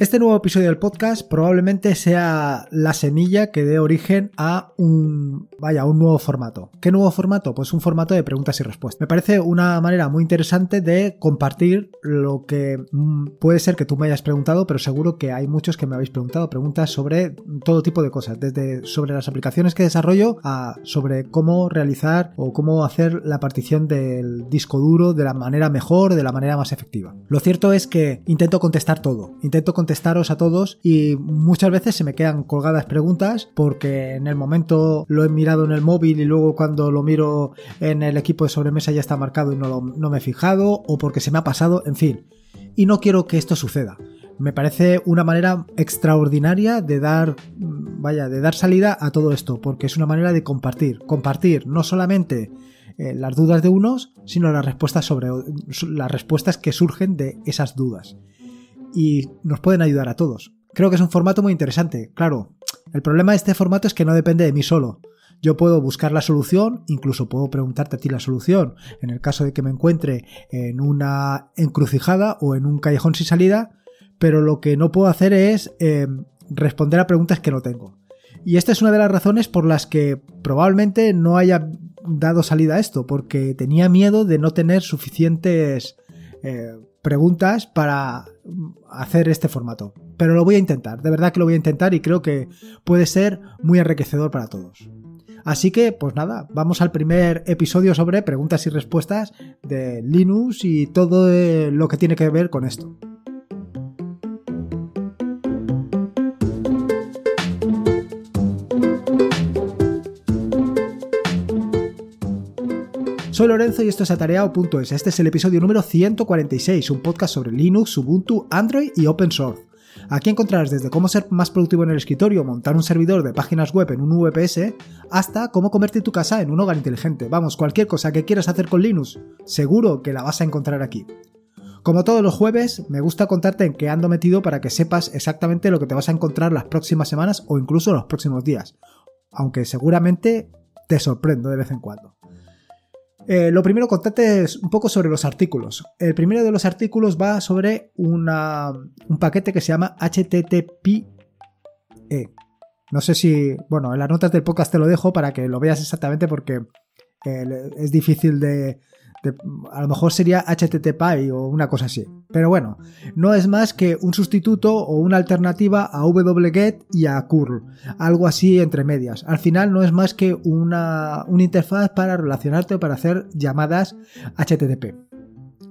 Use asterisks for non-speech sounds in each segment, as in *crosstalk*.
Este nuevo episodio del podcast probablemente sea la semilla que dé origen a un, vaya, un nuevo formato. ¿Qué nuevo formato? Pues un formato de preguntas y respuestas. Me parece una manera muy interesante de compartir lo que mm, puede ser que tú me hayas preguntado, pero seguro que hay muchos que me habéis preguntado preguntas sobre todo tipo de cosas, desde sobre las aplicaciones que desarrollo a sobre cómo realizar o cómo hacer la partición del disco duro de la manera mejor, de la manera más efectiva. Lo cierto es que intento contestar todo, intento contestar contestaros a todos y muchas veces se me quedan colgadas preguntas porque en el momento lo he mirado en el móvil y luego cuando lo miro en el equipo de sobremesa ya está marcado y no, no me he fijado o porque se me ha pasado, en fin. Y no quiero que esto suceda. Me parece una manera extraordinaria de dar, vaya, de dar salida a todo esto, porque es una manera de compartir. Compartir no solamente eh, las dudas de unos, sino las respuestas sobre las respuestas que surgen de esas dudas y nos pueden ayudar a todos. Creo que es un formato muy interesante. Claro, el problema de este formato es que no depende de mí solo. Yo puedo buscar la solución, incluso puedo preguntarte a ti la solución, en el caso de que me encuentre en una encrucijada o en un callejón sin salida, pero lo que no puedo hacer es em, responder a preguntas que no tengo. Y esta es una de las razones por las que probablemente no haya dado salida a esto, porque tenía miedo de no tener suficientes eh, preguntas para hacer este formato. Pero lo voy a intentar, de verdad que lo voy a intentar y creo que puede ser muy enriquecedor para todos. Así que, pues nada, vamos al primer episodio sobre preguntas y respuestas de Linux y todo lo que tiene que ver con esto. Soy Lorenzo y esto es atareado.es. Este es el episodio número 146, un podcast sobre Linux, Ubuntu, Android y Open Source. Aquí encontrarás desde cómo ser más productivo en el escritorio, montar un servidor de páginas web en un VPS, hasta cómo convertir tu casa en un hogar inteligente. Vamos, cualquier cosa que quieras hacer con Linux, seguro que la vas a encontrar aquí. Como todos los jueves, me gusta contarte en qué ando metido para que sepas exactamente lo que te vas a encontrar las próximas semanas o incluso los próximos días. Aunque seguramente te sorprendo de vez en cuando. Eh, lo primero, contarte un poco sobre los artículos. El primero de los artículos va sobre un paquete que se llama HTTP. No sé si, bueno, en las notas del podcast te lo dejo para que lo veas exactamente porque eh, es difícil de, a lo mejor sería HTTP o una cosa así. Pero bueno, no es más que un sustituto o una alternativa a wget y a curl, algo así entre medias. Al final no es más que una, una interfaz para relacionarte o para hacer llamadas HTTP.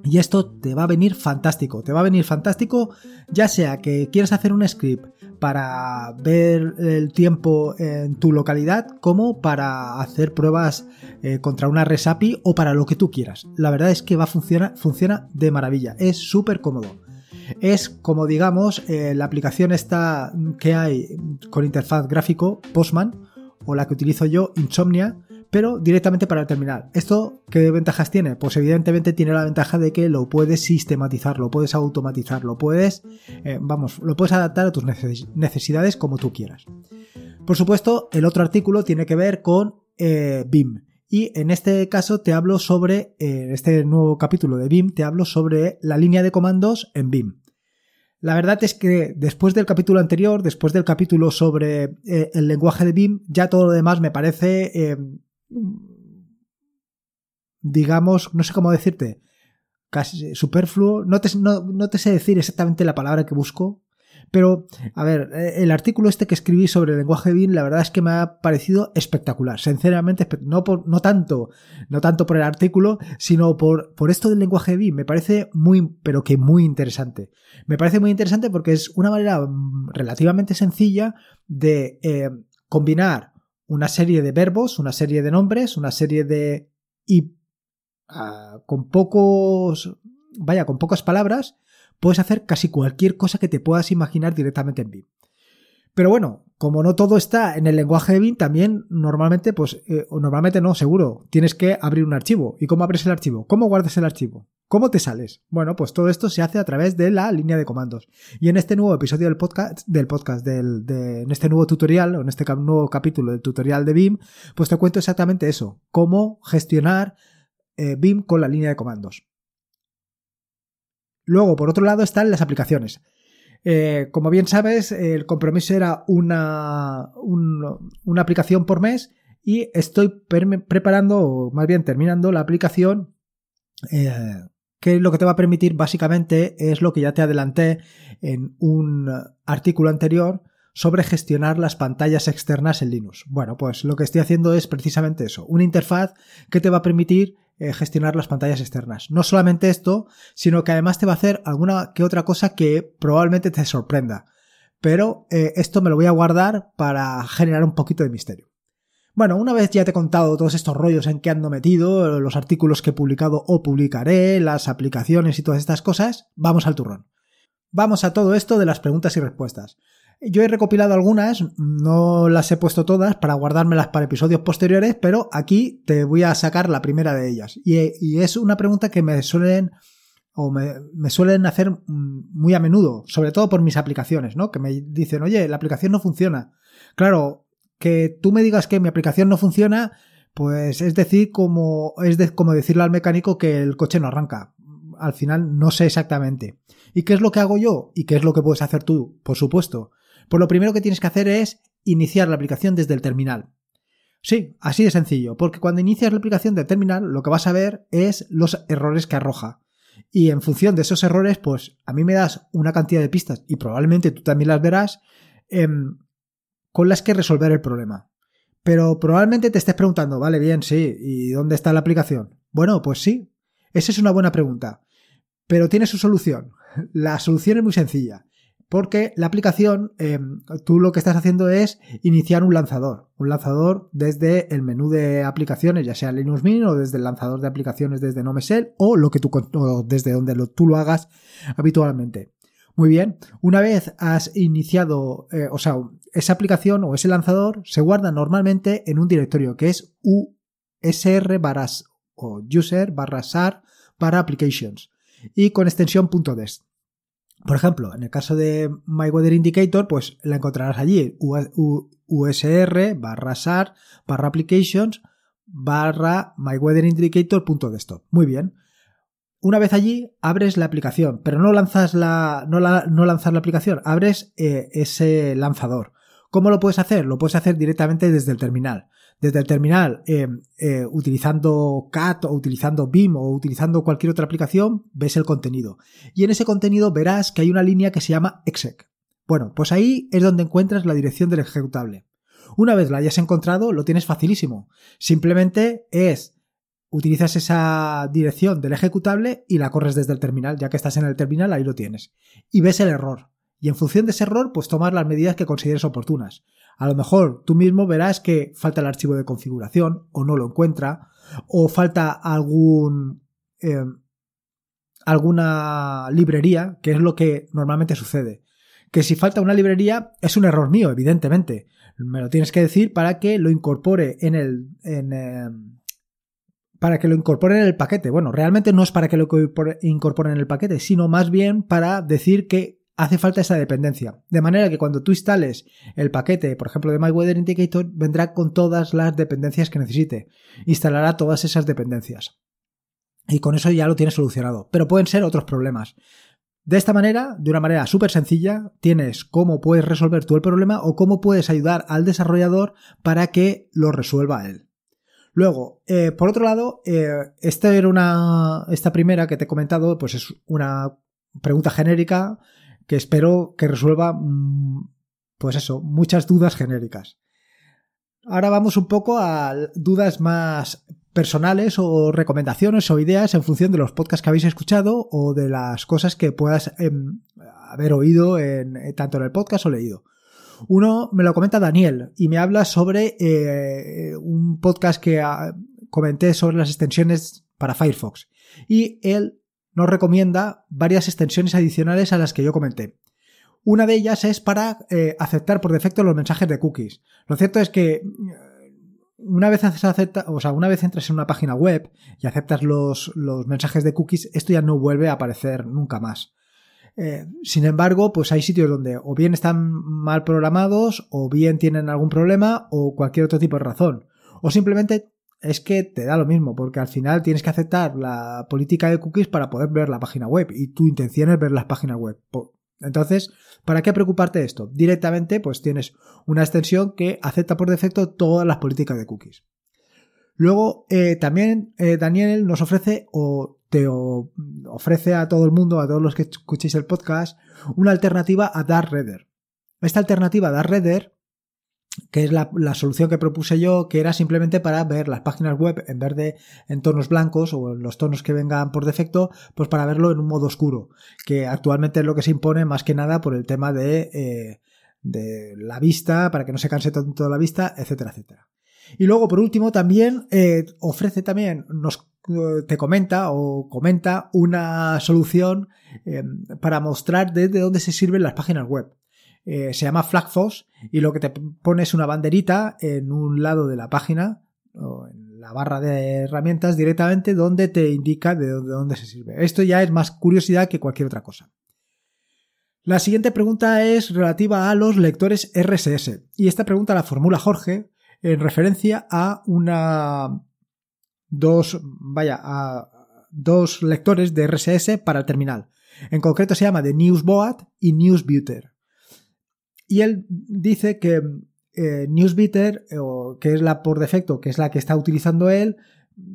Y esto te va a venir fantástico, te va a venir fantástico ya sea que quieras hacer un script para ver el tiempo en tu localidad como para hacer pruebas eh, contra una resapi o para lo que tú quieras. La verdad es que va a funcionar, funciona de maravilla, es súper cómodo. Es como digamos eh, la aplicación esta que hay con interfaz gráfico Postman o la que utilizo yo Insomnia pero directamente para el terminal. ¿Esto qué ventajas tiene? Pues evidentemente tiene la ventaja de que lo puedes sistematizar, lo puedes automatizar, lo puedes, eh, vamos, lo puedes adaptar a tus necesidades como tú quieras. Por supuesto, el otro artículo tiene que ver con eh, BIM. Y en este caso te hablo sobre, eh, este nuevo capítulo de BIM, te hablo sobre la línea de comandos en BIM. La verdad es que después del capítulo anterior, después del capítulo sobre el lenguaje de BIM, ya todo lo demás me parece digamos, no sé cómo decirte, casi superfluo. No te, no, te sé decir exactamente la palabra que busco, pero, a ver, eh, el artículo este que escribí sobre el lenguaje BIM, la verdad es que me ha parecido espectacular. Sinceramente, no, por, no, tanto, no tanto por el artículo, sino por, por esto del lenguaje BIM. Me parece muy, pero que muy interesante. Me parece muy interesante porque es una manera mm, relativamente sencilla de eh, combinar una serie de verbos, una serie de nombres, una serie de... y ah, con pocos... vaya, con pocas palabras, puedes hacer casi cualquier cosa que te puedas imaginar directamente en BIM. Pero bueno, como no todo está en el lenguaje de BIM, también normalmente, pues, eh, o normalmente no, seguro, tienes que abrir un archivo. ¿Y cómo abres el archivo? ¿Cómo guardas el archivo? ¿Cómo te sales? Bueno, pues todo esto se hace a través de la línea de comandos. Y en este nuevo episodio del podcast, del podcast, del, de, en este nuevo tutorial, o en este nuevo capítulo del tutorial de BIM, pues te cuento exactamente eso, cómo gestionar eh, BIM con la línea de comandos. Luego, por otro lado, están las aplicaciones. Eh, como bien sabes, el compromiso era una, una aplicación por mes y estoy preparando, o más bien terminando, la aplicación eh, que lo que te va a permitir básicamente es lo que ya te adelanté en un artículo anterior sobre gestionar las pantallas externas en Linux. Bueno, pues lo que estoy haciendo es precisamente eso, una interfaz que te va a permitir eh, gestionar las pantallas externas. No solamente esto, sino que además te va a hacer alguna que otra cosa que probablemente te sorprenda. Pero eh, esto me lo voy a guardar para generar un poquito de misterio. Bueno, una vez ya te he contado todos estos rollos en que ando metido, los artículos que he publicado o publicaré, las aplicaciones y todas estas cosas, vamos al turrón. Vamos a todo esto de las preguntas y respuestas. Yo he recopilado algunas, no las he puesto todas para guardármelas para episodios posteriores, pero aquí te voy a sacar la primera de ellas. Y, es una pregunta que me suelen o me, me, suelen hacer muy a menudo, sobre todo por mis aplicaciones, ¿no? Que me dicen, oye, la aplicación no funciona. Claro, que tú me digas que mi aplicación no funciona, pues es decir, como, es como decirle al mecánico que el coche no arranca. Al final no sé exactamente. ¿Y qué es lo que hago yo? ¿Y qué es lo que puedes hacer tú? Por supuesto. Pues lo primero que tienes que hacer es iniciar la aplicación desde el terminal. Sí, así de sencillo, porque cuando inicias la aplicación del terminal lo que vas a ver es los errores que arroja. Y en función de esos errores, pues a mí me das una cantidad de pistas y probablemente tú también las verás em, con las que resolver el problema. Pero probablemente te estés preguntando, vale, bien, sí, ¿y dónde está la aplicación? Bueno, pues sí, esa es una buena pregunta. Pero tiene su solución. *laughs* La solución es muy sencilla. Porque la aplicación, eh, tú lo que estás haciendo es iniciar un lanzador. Un lanzador desde el menú de aplicaciones, ya sea Linux Mint o desde el lanzador de aplicaciones desde NoMesel o lo que tú, desde donde tú lo hagas habitualmente. Muy bien, una vez has iniciado, eh, o sea, esa aplicación o ese lanzador se guarda normalmente en un directorio que es usr barras o user barra sar para applications y con extensión .dest. Por ejemplo, en el caso de My Weather Indicator, pues la encontrarás allí, usr barra sar barra applications barra myweatherindicator.desktop. Muy bien. Una vez allí, abres la aplicación, pero no lanzas la, no, no lanzas la aplicación, abres eh, ese lanzador. ¿Cómo lo puedes hacer? Lo puedes hacer directamente desde el terminal. Desde el terminal, eh, eh, utilizando CAT o utilizando BIM o utilizando cualquier otra aplicación, ves el contenido. Y en ese contenido verás que hay una línea que se llama exec. Bueno, pues ahí es donde encuentras la dirección del ejecutable. Una vez la hayas encontrado, lo tienes facilísimo. Simplemente es utilizas esa dirección del ejecutable y la corres desde el terminal, ya que estás en el terminal, ahí lo tienes. Y ves el error. Y en función de ese error, pues tomar las medidas que consideres oportunas. A lo mejor tú mismo verás que falta el archivo de configuración, o no lo encuentra, o falta algún. Eh, alguna librería, que es lo que normalmente sucede. Que si falta una librería es un error mío, evidentemente. Me lo tienes que decir para que lo incorpore en el. En, eh, para que lo incorporen en el paquete. Bueno, realmente no es para que lo incorporen en el paquete, sino más bien para decir que hace falta esa dependencia. De manera que cuando tú instales el paquete, por ejemplo, de My Weather Indicator, vendrá con todas las dependencias que necesite. Instalará todas esas dependencias. Y con eso ya lo tienes solucionado. Pero pueden ser otros problemas. De esta manera, de una manera súper sencilla, tienes cómo puedes resolver tú el problema o cómo puedes ayudar al desarrollador para que lo resuelva él. Luego, eh, por otro lado, eh, esta era una. Esta primera que te he comentado, pues es una pregunta genérica que espero que resuelva, mm, pues eso, muchas dudas genéricas. Ahora vamos un poco a dudas más personales o recomendaciones o ideas en función de los podcasts que habéis escuchado o de las cosas que puedas em, haber oído en, tanto en el podcast o leído. Uno me lo comenta Daniel y me habla sobre eh, un podcast que ah, comenté sobre las extensiones para Firefox. Y él nos recomienda varias extensiones adicionales a las que yo comenté. Una de ellas es para eh, aceptar por defecto los mensajes de cookies. Lo cierto es que mm, una vez acepta, o sea, una vez entras en una página web y aceptas los, los mensajes de cookies, esto ya no vuelve a aparecer nunca más. Eh, sin embargo, pues hay sitios donde o bien están mal programados, o bien tienen algún problema, o cualquier otro tipo de razón. O simplemente es que te da lo mismo, porque al final tienes que aceptar la política de cookies para poder ver la página web, y tu intención es ver las páginas web. Entonces, ¿para qué preocuparte de esto? Directamente, pues tienes una extensión que acepta por defecto todas las políticas de cookies. Luego, eh, también eh, Daniel nos ofrece o te ofrece a todo el mundo, a todos los que escuchéis el podcast, una alternativa a Dark Esta alternativa a Dark que es la, solución que propuse yo, que era simplemente para ver las páginas web en vez de en tonos blancos o en los tonos que vengan por defecto, pues para verlo en un modo oscuro, que actualmente es lo que se impone más que nada por el tema de, eh, la vista, para que no se canse tanto la vista, etcétera, etcétera. Y luego, por último, también eh, ofrece también, nos te comenta o comenta una solución para mostrar desde dónde se sirven las páginas web. Eh, se llama FlagFoss y lo que te pone es una banderita en un lado de la página o en la barra de herramientas directamente donde te indica de dónde se sirve. Esto ya es más curiosidad que cualquier otra cosa. La siguiente pregunta es relativa a los lectores RSS y esta pregunta la formula Jorge en referencia a una dos vaya dos lectores de RSS para el terminal. En concreto se llama de Newsboat y Newsbuter. Y él dice que eh, Newsbeater, o que es la por defecto, que es la que está utilizando él,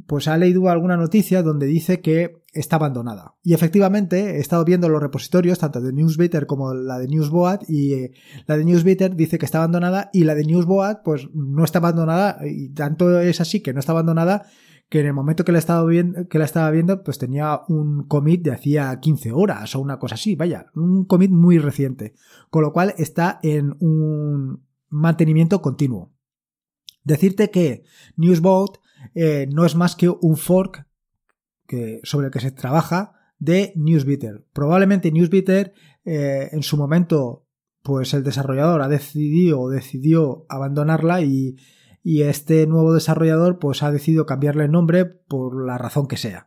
pues ha leído alguna noticia donde dice que está abandonada. Y efectivamente he estado viendo los repositorios, tanto de Newsbeater como la de Newsboat, y eh, la de Newsbeater dice que está abandonada y la de Newsboat pues no está abandonada, y tanto es así que no está abandonada que en el momento que la estaba viendo, pues tenía un commit de hacía 15 horas o una cosa así, vaya, un commit muy reciente, con lo cual está en un mantenimiento continuo. Decirte que Newsbot eh, no es más que un fork que, sobre el que se trabaja de Newsbeater. Probablemente Newsbeater eh, en su momento, pues el desarrollador ha decidido o decidió abandonarla y y este nuevo desarrollador pues ha decidido cambiarle el nombre por la razón que sea.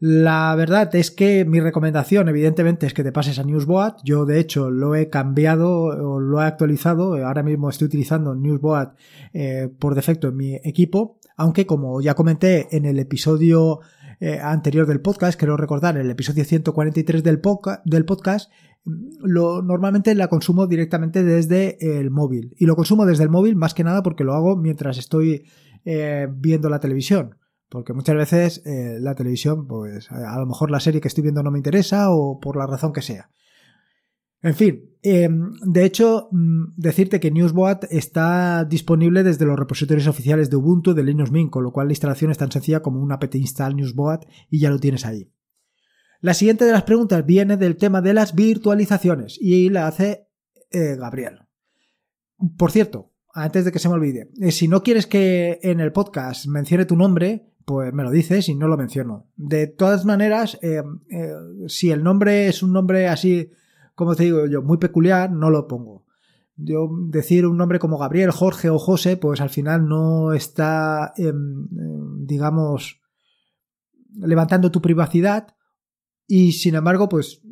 La verdad es que mi recomendación, evidentemente, es que te pases a Newsboat. Yo, de hecho, lo he cambiado o lo he actualizado. Ahora mismo estoy utilizando Newsboat eh, por defecto en mi equipo. Aunque, como ya comenté en el episodio eh, anterior del podcast, quiero recordar, el episodio 143 del, del podcast, lo, normalmente la consumo directamente desde el móvil. Y lo consumo desde el móvil más que nada porque lo hago mientras estoy eh, viendo la televisión. Porque muchas veces eh, la televisión, pues a lo mejor la serie que estoy viendo no me interesa o por la razón que sea. En fin, em, de hecho, mm, decirte que Newsboat está disponible desde los repositorios oficiales de Ubuntu de Linux Mint, con lo cual la instalación es tan sencilla como un apt install Newsboat y ya lo tienes ahí. La siguiente de las preguntas viene del tema de las virtualizaciones y la hace eh, Gabriel. Por cierto, antes de que se me olvide, eh, si no quieres que en el podcast mencione tu nombre, pues me lo dices y no lo menciono. De todas maneras, eh, si el nombre es un nombre así, como te digo yo, muy peculiar, no lo pongo. Yo decir un nombre como Gabriel, Jorge o José, pues al final no está, em, digamos, levantando tu privacidad y sin embargo, pues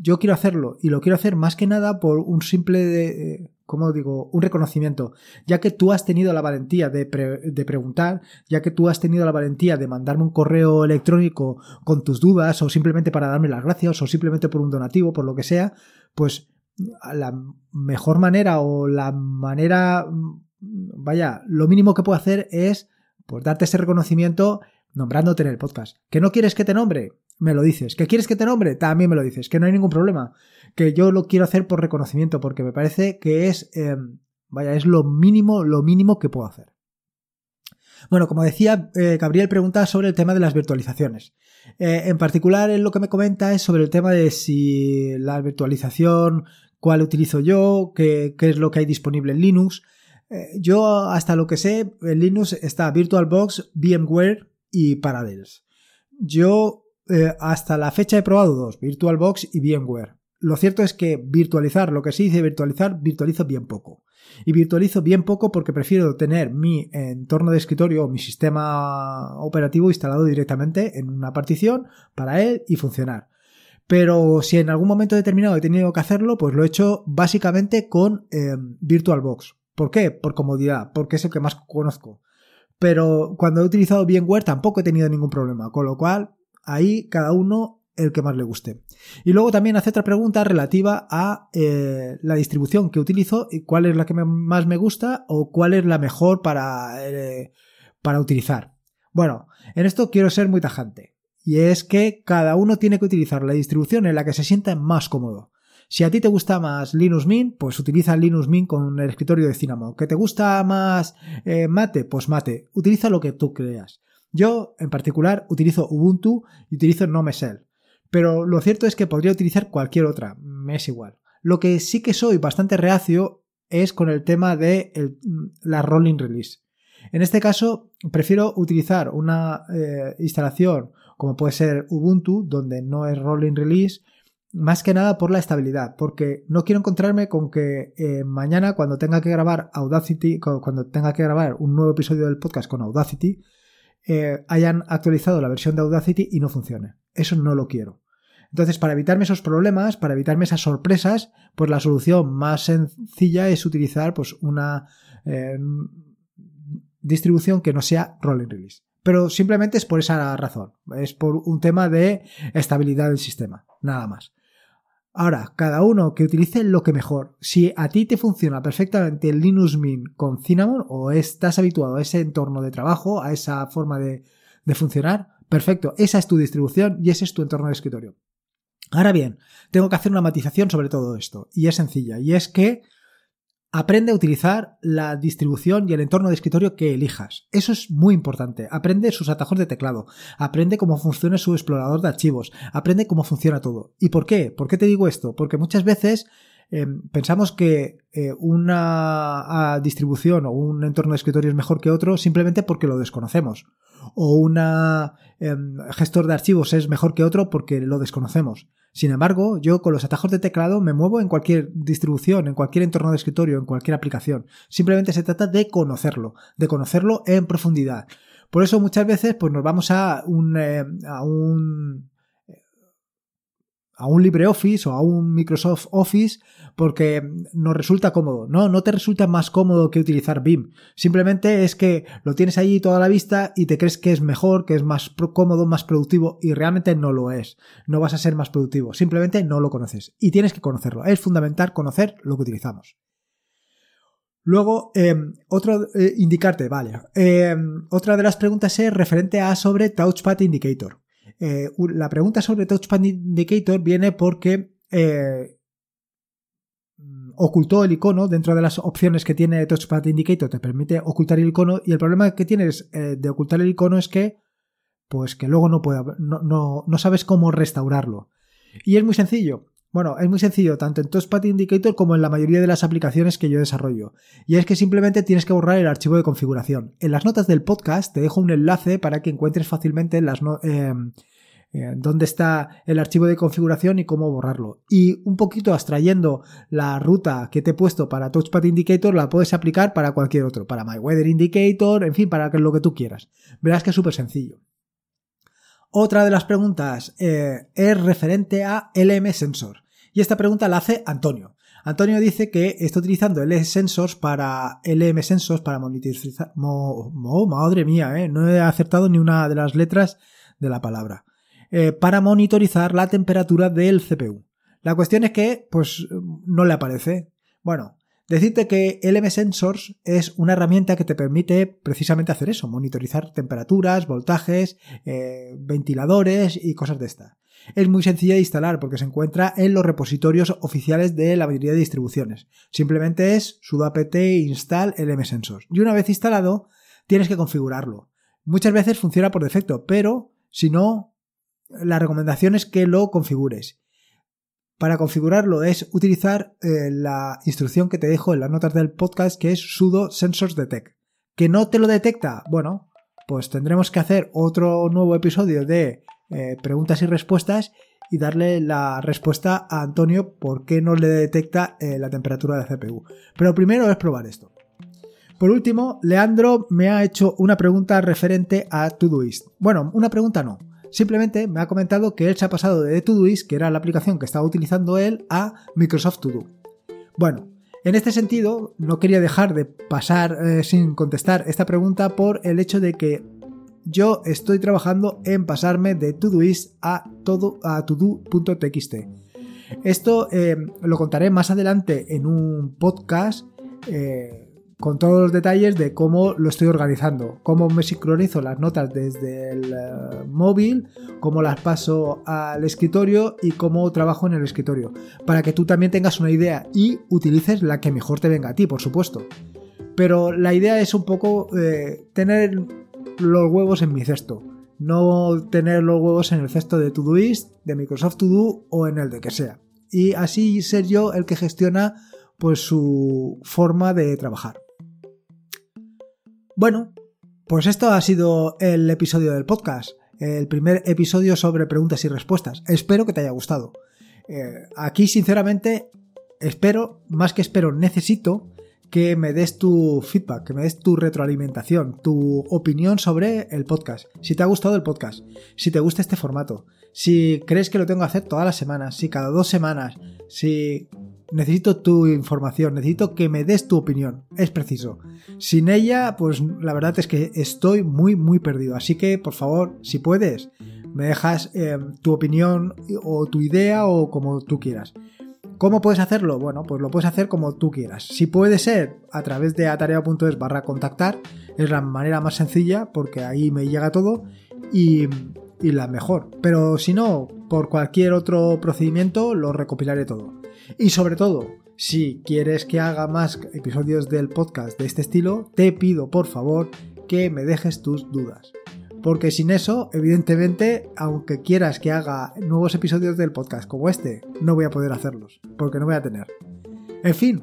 yo quiero hacerlo y lo quiero hacer más que nada por un simple, de, eh, ¿cómo digo?, un reconocimiento, ya que tú has tenido la valentía de, de, preguntar, ya que tú has tenido la valentía de mandarme un correo electrónico con tus dudas o simplemente para darme las gracias o simplemente por un donativo, por lo que sea, pues la mejor manera o la manera, vaya, lo mínimo que puedo hacer es pues darte ese reconocimiento nombrándote en el podcast. ¿Que no quieres que te nombre? Me lo dices. ¿Que quieres que te nombre? También me lo dices. Que no hay ningún problema. Que yo lo quiero hacer por reconocimiento, porque me parece que es, em, vaya, es lo mínimo, lo mínimo que puedo hacer. Bueno, como decía, eh, Gabriel pregunta sobre el tema de las virtualizaciones. Eh, en particular, él lo que me comenta es sobre el tema de si la virtualización, cuál utilizo yo, qué, qué es lo que hay disponible en Linux. Eh, yo, hasta lo que sé, en Linux está VirtualBox, VMware y Parallels. Yo eh, hasta la fecha he probado dos, VirtualBox y VMware. Lo cierto es que virtualizar, lo que se dice virtualizar, virtualizo bien poco. Y virtualizo bien poco porque prefiero tener mi entorno de escritorio o mi sistema operativo instalado directamente en una partición para él y funcionar. Pero si en algún momento determinado he tenido que hacerlo, pues lo he hecho básicamente con eh, VirtualBox. ¿Por qué? Por comodidad, porque es el que más conozco pero cuando he utilizado VMware tampoco he tenido ningún problema, con lo cual ahí cada uno el que más le guste. Y luego también hace otra pregunta relativa a eh, la distribución que utilizo y cuál es la que más me gusta o cuál es la mejor para, eh, para utilizar. Bueno, en esto quiero ser muy tajante. Y es que cada uno tiene que utilizar la distribución en la que se sienta más cómodo. Si a ti te gusta más Linux Mint, pues utiliza Linux Mint con el escritorio de Cinnamon. ¿Que te gusta más eh, Mate? Pues Mate. Utiliza lo que tú creas. Yo, en particular, utilizo Ubuntu y utilizo Nomesel. Pero lo cierto es que podría utilizar cualquier otra, me es igual. Lo que sí que soy bastante reacio es con el tema de la rolling release. En este caso, prefiero utilizar una eh, instalación como puede ser Ubuntu, donde no es rolling release, más que nada por la estabilidad, porque no quiero encontrarme con que eh, mañana cuando tenga que grabar Audacity, cuando tenga que grabar un nuevo episodio del podcast con Audacity, eh, hayan actualizado la versión de Audacity y no funcione. Eso no lo quiero. Entonces, para evitarme esos problemas, para evitarme esas sorpresas, pues la solución más sencilla es utilizar pues, una eh, distribución que no sea rolling release. Pero simplemente es por esa razón. Es por un tema de estabilidad del sistema. Nada más. Ahora, cada uno que utilice lo que mejor. Si a ti te funciona perfectamente el Linux Mint con Cinnamon o estás habituado a ese entorno de trabajo, a esa forma de, de funcionar, perfecto. Esa es tu distribución y ese es tu entorno de escritorio. Ahora bien, tengo que hacer una matización sobre todo esto, y es sencilla, y es que Aprende a utilizar la distribución y el entorno de escritorio que elijas. Eso es muy importante. Aprende sus atajos de teclado. Aprende cómo funciona su explorador de archivos. Aprende cómo funciona todo. ¿Y por qué? ¿Por qué te digo esto? Porque muchas veces em, pensamos que eh, una distribución o un entorno de escritorio es mejor que otro simplemente porque lo desconocemos. O un em, gestor de archivos es mejor que otro porque lo desconocemos. Sin embargo, yo con los atajos de teclado me muevo en cualquier distribución, en cualquier entorno de escritorio, en cualquier aplicación. Simplemente se trata de conocerlo, de conocerlo en profundidad. Por eso muchas veces pues nos vamos a un, eh, a un a un LibreOffice o a un Microsoft Office porque nos resulta cómodo. No, no te resulta más cómodo que utilizar BIM. Simplemente es que lo tienes ahí toda la vista y te crees que es mejor, que es más cómodo, más productivo y realmente no lo es. No vas a ser más productivo. Simplemente no lo conoces y tienes que conocerlo. Es fundamental conocer lo que utilizamos. Luego, em, otro, eh, indicarte, vale. Em, otra de las preguntas es referente a sobre Touchpad Indicator. Eh, la pregunta sobre Touchpad Indicator viene porque eh, ocultó el icono dentro de las opciones que tiene Touchpad Indicator, te permite ocultar el icono y el problema que tienes eh, de ocultar el icono es que pues que luego no, puede, no, no, no sabes cómo restaurarlo. Y es muy sencillo. Bueno, es muy sencillo, tanto en Touchpad Indicator como en la mayoría de las aplicaciones que yo desarrollo. Y es que simplemente tienes que borrar el archivo de configuración. En las notas del podcast te dejo un enlace para que encuentres fácilmente las eh, eh, dónde está el archivo de configuración y cómo borrarlo. Y un poquito abstrayendo la ruta que te he puesto para Touchpad Indicator, la puedes aplicar para cualquier otro, para My Weather Indicator, en fin, para lo que tú quieras. Verás que es súper sencillo. Otra de las preguntas eh, es referente a LM Sensor. Y esta pregunta la hace Antonio. Antonio dice que está utilizando LM Sensors para LM Sensors para monitorizar. madre mía, eh, no he acertado ni una de las letras de la palabra. Eh, para monitorizar la temperatura del CPU. La cuestión es que, pues, no le aparece. Bueno, decirte que LM Sensors es una herramienta que te permite precisamente hacer eso, monitorizar temperaturas, voltajes, eh, ventiladores y cosas de estas es muy sencilla de instalar porque se encuentra en los repositorios oficiales de la mayoría de distribuciones. Simplemente es sudo apt install lmsensors. Y una vez instalado, tienes que configurarlo. Muchas veces funciona por defecto, pero si no, la recomendación es que lo configures. Para configurarlo es utilizar eh, la instrucción que te dejo en las notas del podcast que es sudo sensors detect. ¿Que no te lo detecta? Bueno, pues tendremos que hacer otro nuevo episodio de eh, preguntas y respuestas y darle la respuesta a Antonio por qué no le detecta eh, la temperatura de CPU. Pero primero es probar esto. Por último, Leandro me ha hecho una pregunta referente a Todoist. Bueno, una pregunta no. Simplemente me ha comentado que él se ha pasado de Todoist, que era la aplicación que estaba utilizando él, a Microsoft To Do. Bueno, en este sentido, no quería dejar de pasar eh, sin contestar esta pregunta por el hecho de que yo estoy trabajando en pasarme de Todoist a, todo, a todo.txt. Esto eh, lo contaré más adelante en un podcast eh, con todos los detalles de cómo lo estoy organizando, cómo me sincronizo las notas desde el eh, móvil, cómo las paso al escritorio y cómo trabajo en el escritorio, para que tú también tengas una idea y utilices la que mejor te venga a ti, por supuesto. Pero la idea es un poco tener los huevos en mi cesto no tener los huevos en el cesto de Todoist, de Microsoft To Do o en el de que sea y así ser yo el que gestiona pues su forma de trabajar. Bueno, pues esto ha sido el episodio del podcast, el primer episodio sobre preguntas y respuestas. Espero que te haya gustado. Eh, aquí sinceramente espero, más que espero, necesito que me des tu feedback, que me des tu retroalimentación, tu opinión sobre el podcast. Si te ha gustado el podcast, si te gusta este formato, si crees que lo tengo que hacer todas las semanas, si cada dos semanas, si necesito tu información, necesito que me des tu opinión, es preciso. Sin ella, pues la verdad es que estoy muy, muy perdido. Así que, por favor, si puedes, me dejas eh, tu opinión o tu idea o como tú quieras. ¿Cómo puedes hacerlo? Bueno, pues lo puedes hacer como tú quieras. Si puede ser a través de atarea.es barra contactar, es la manera más sencilla porque ahí me llega todo y y la mejor. Pero si no, por cualquier otro procedimiento lo recopilaré todo. Y sobre todo, si quieres que haga más episodios del podcast de este estilo, te pido por favor que me dejes tus dudas. Porque sin eso, evidentemente, aunque quieras que haga nuevos episodios del podcast como este, no voy a poder hacerlos, porque no voy a tener. En fin,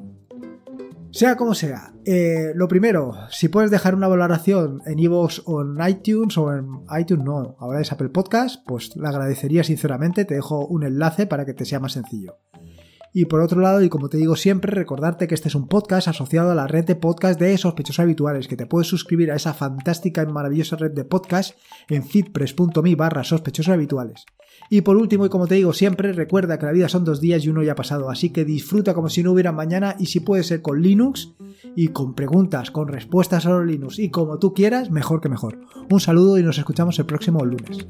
sea como sea, eh, lo primero, si puedes dejar una valoración en iVoox o en iTunes o en iTunes no, ahora es Apple Podcast, pues la agradecería sinceramente, te dejo un enlace para que te sea más sencillo. Y por otro lado, y como te digo siempre, recordarte que este es un podcast asociado a la red de podcast de sospechosos habituales, que te puedes suscribir a esa fantástica y maravillosa red de podcast en fitpress.me barra habituales. Y por último, y como te digo siempre, recuerda que la vida son dos días y uno ya ha pasado, así que disfruta como si no hubiera mañana y si puede ser con Linux y con preguntas, con respuestas sobre Linux y como tú quieras, mejor que mejor. Un saludo y nos escuchamos el próximo lunes.